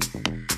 Mm-hmm.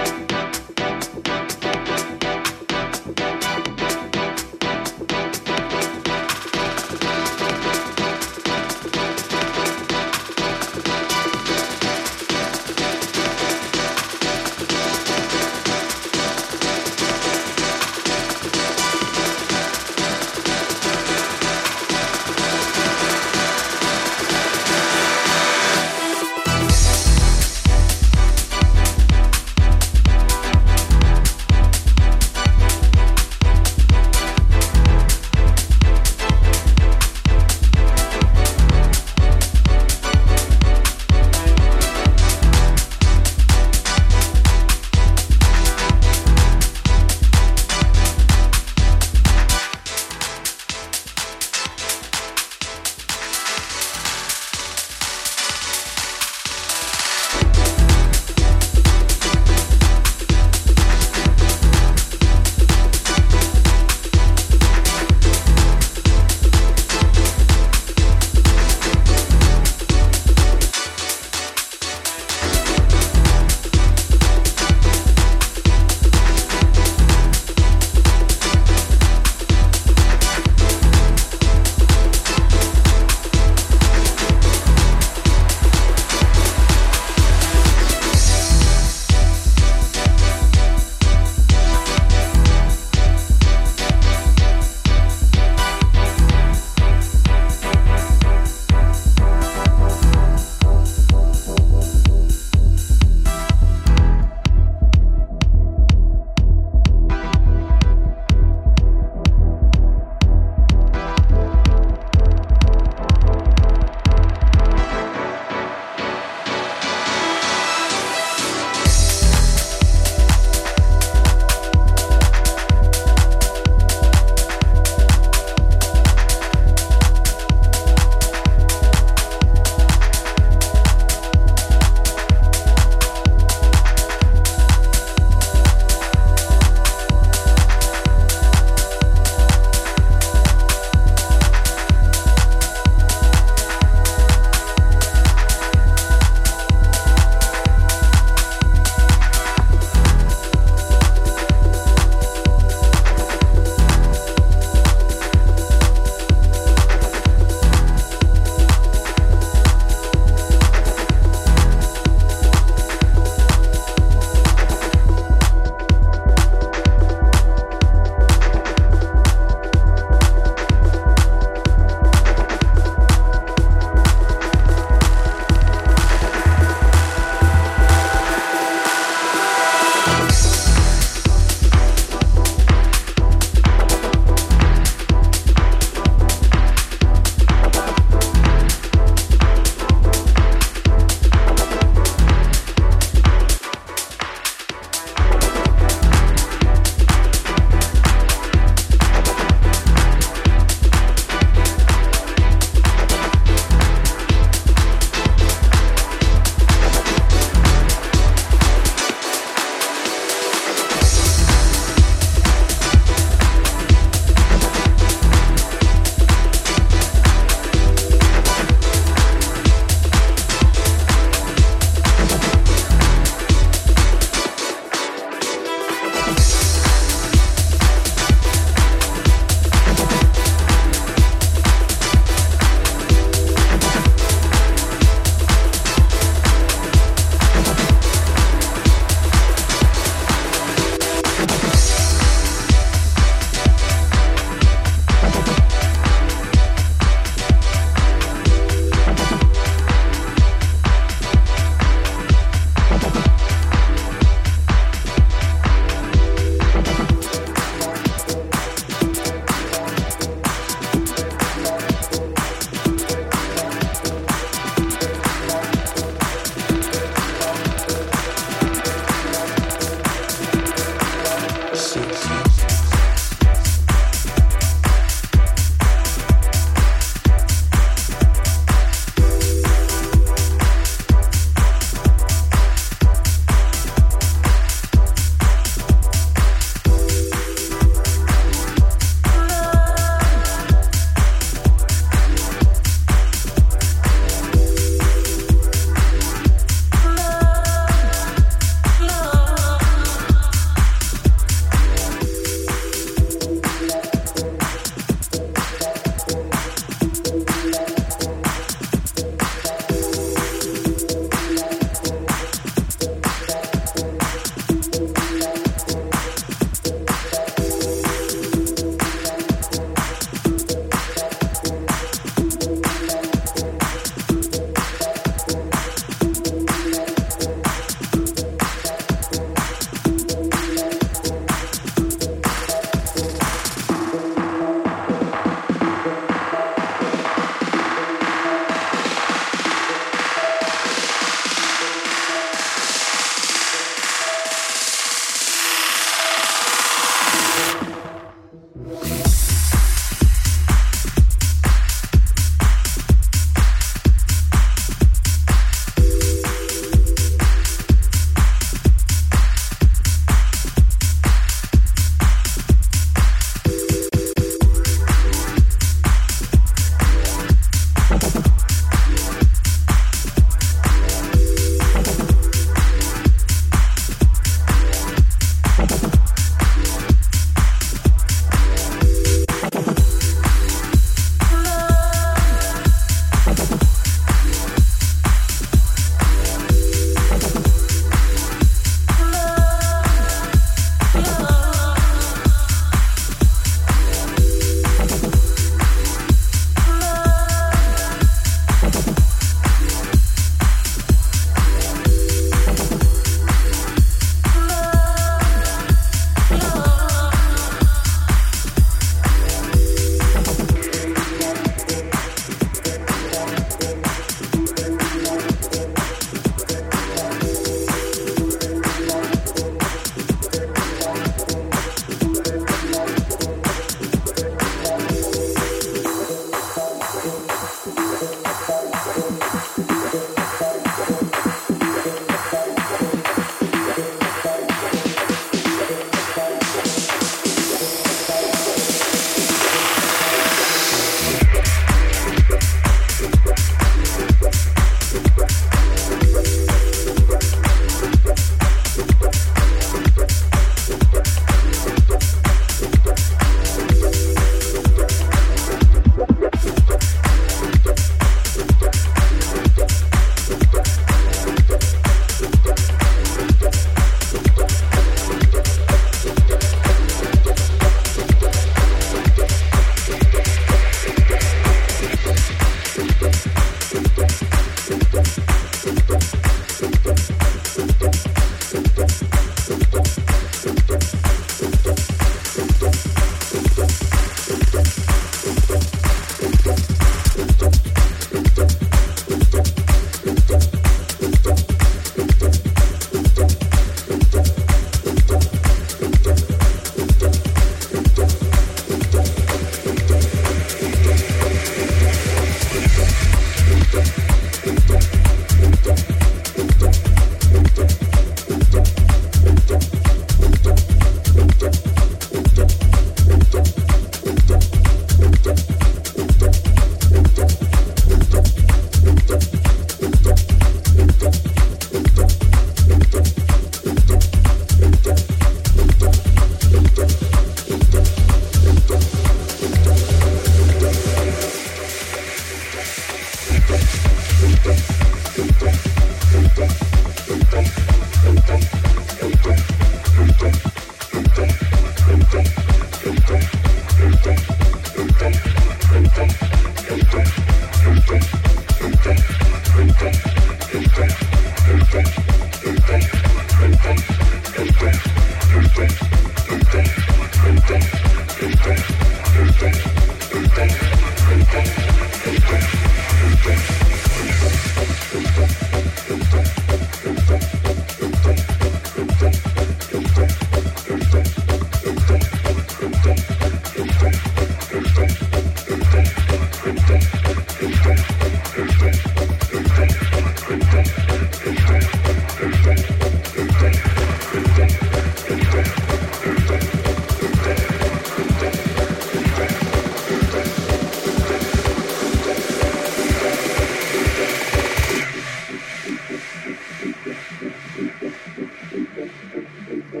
My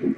birth.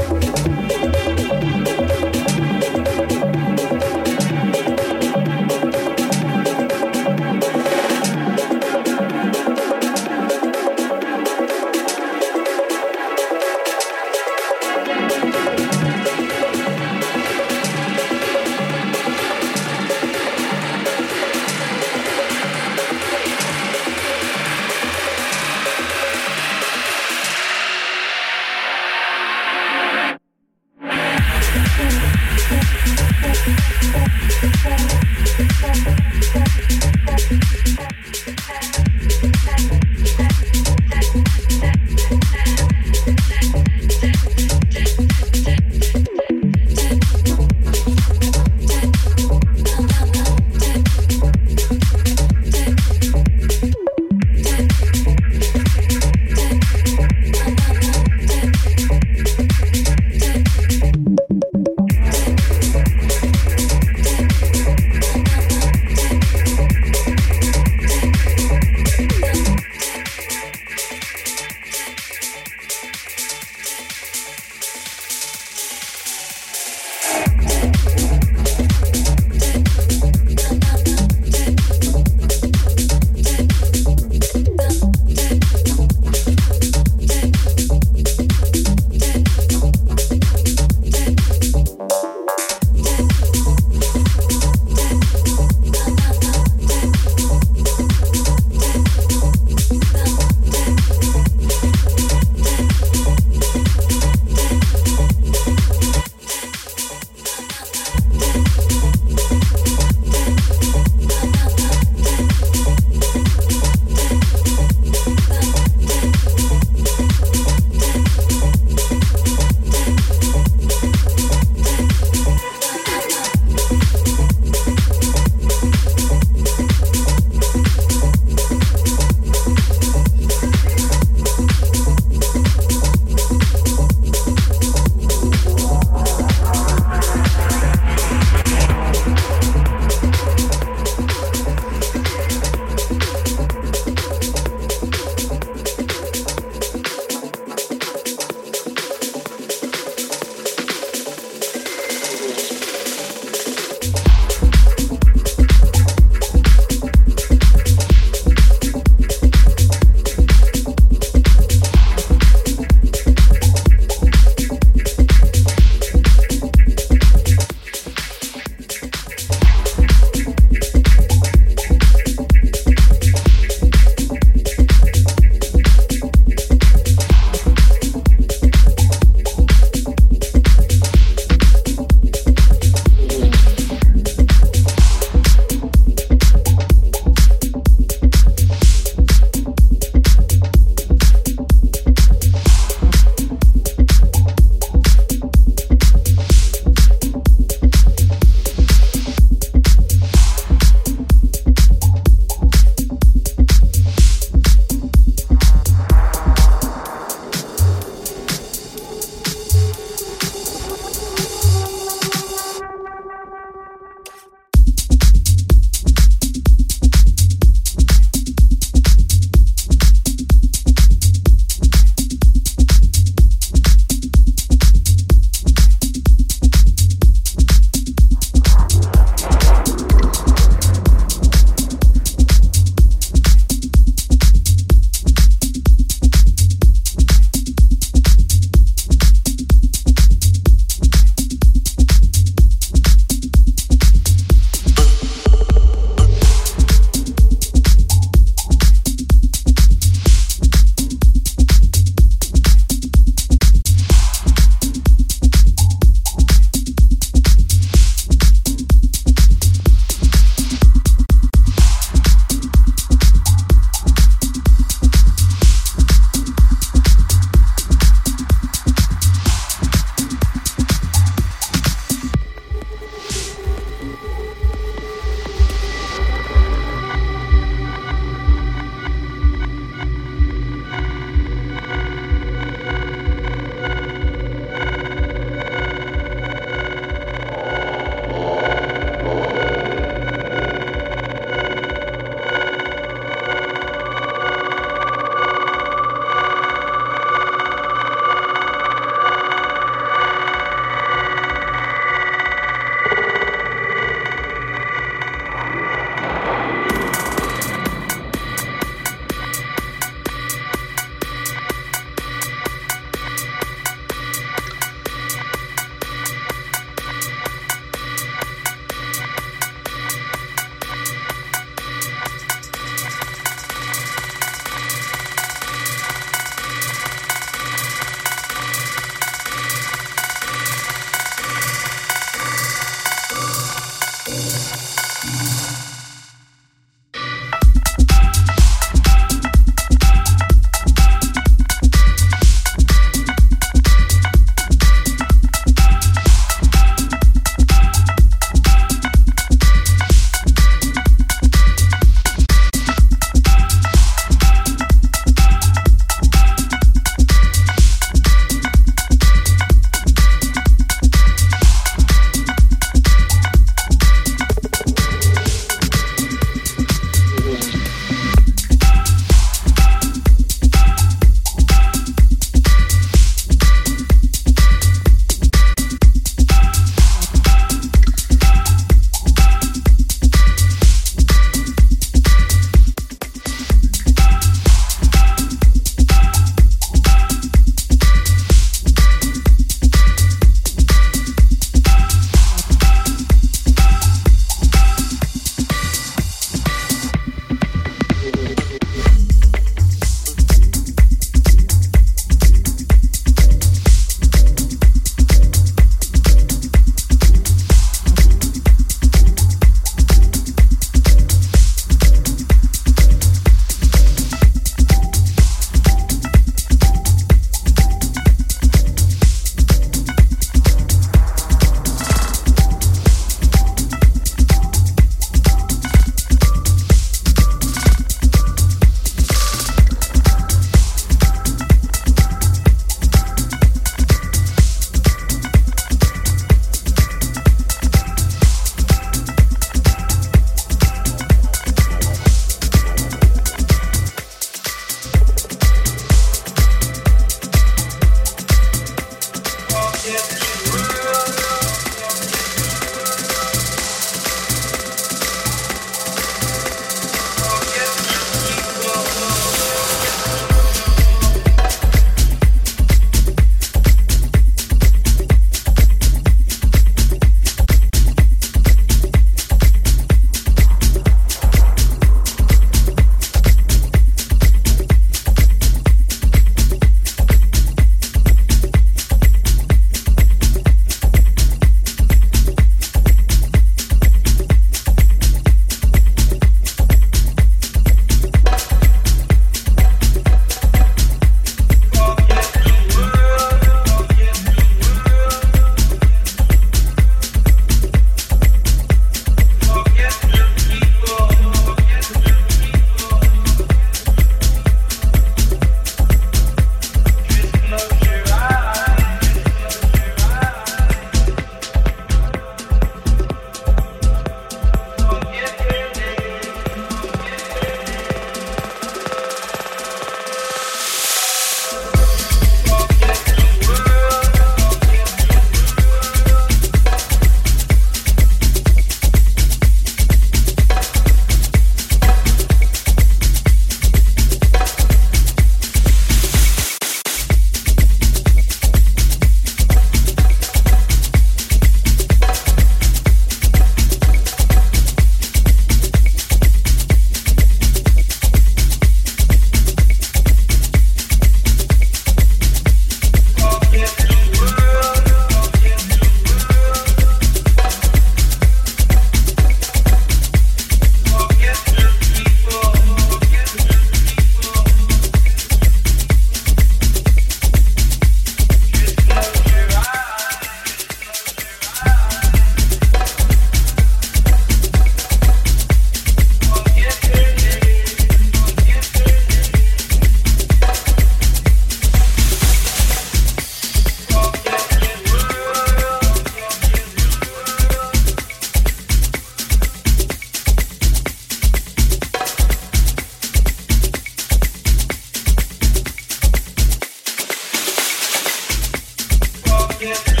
Hey.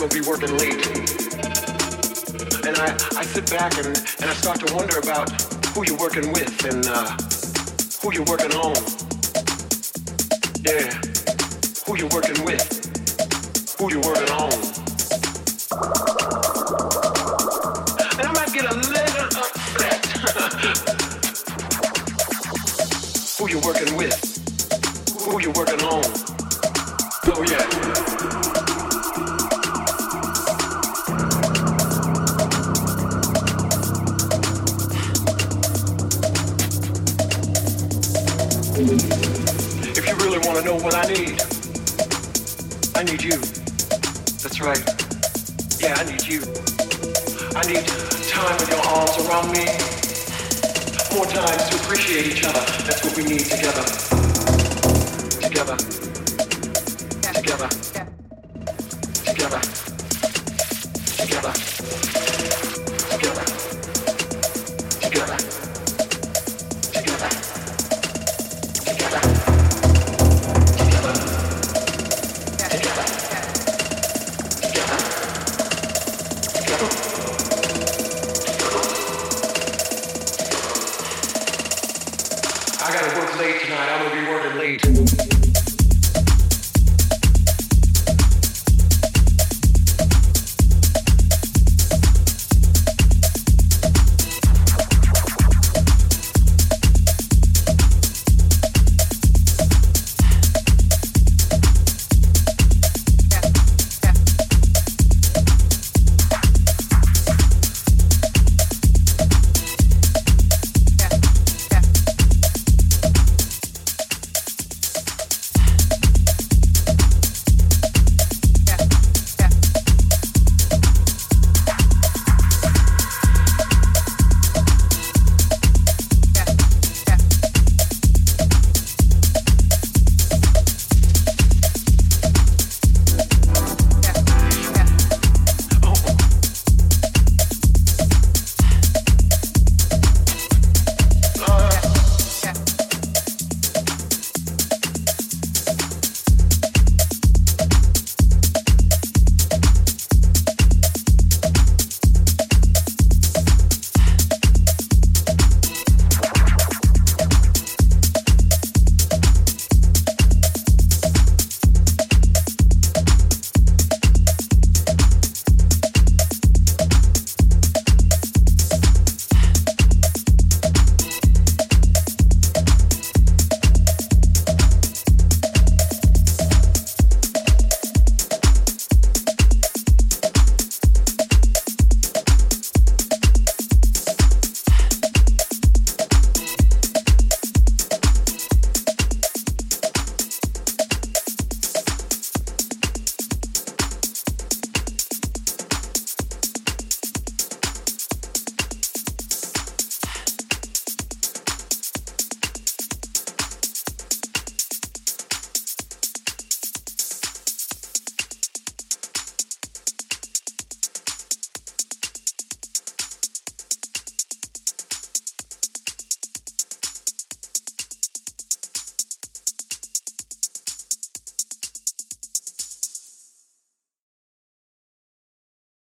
I'm gonna be working late. And I, I sit back and, and I start to wonder about who you're working with and uh, who you're working on.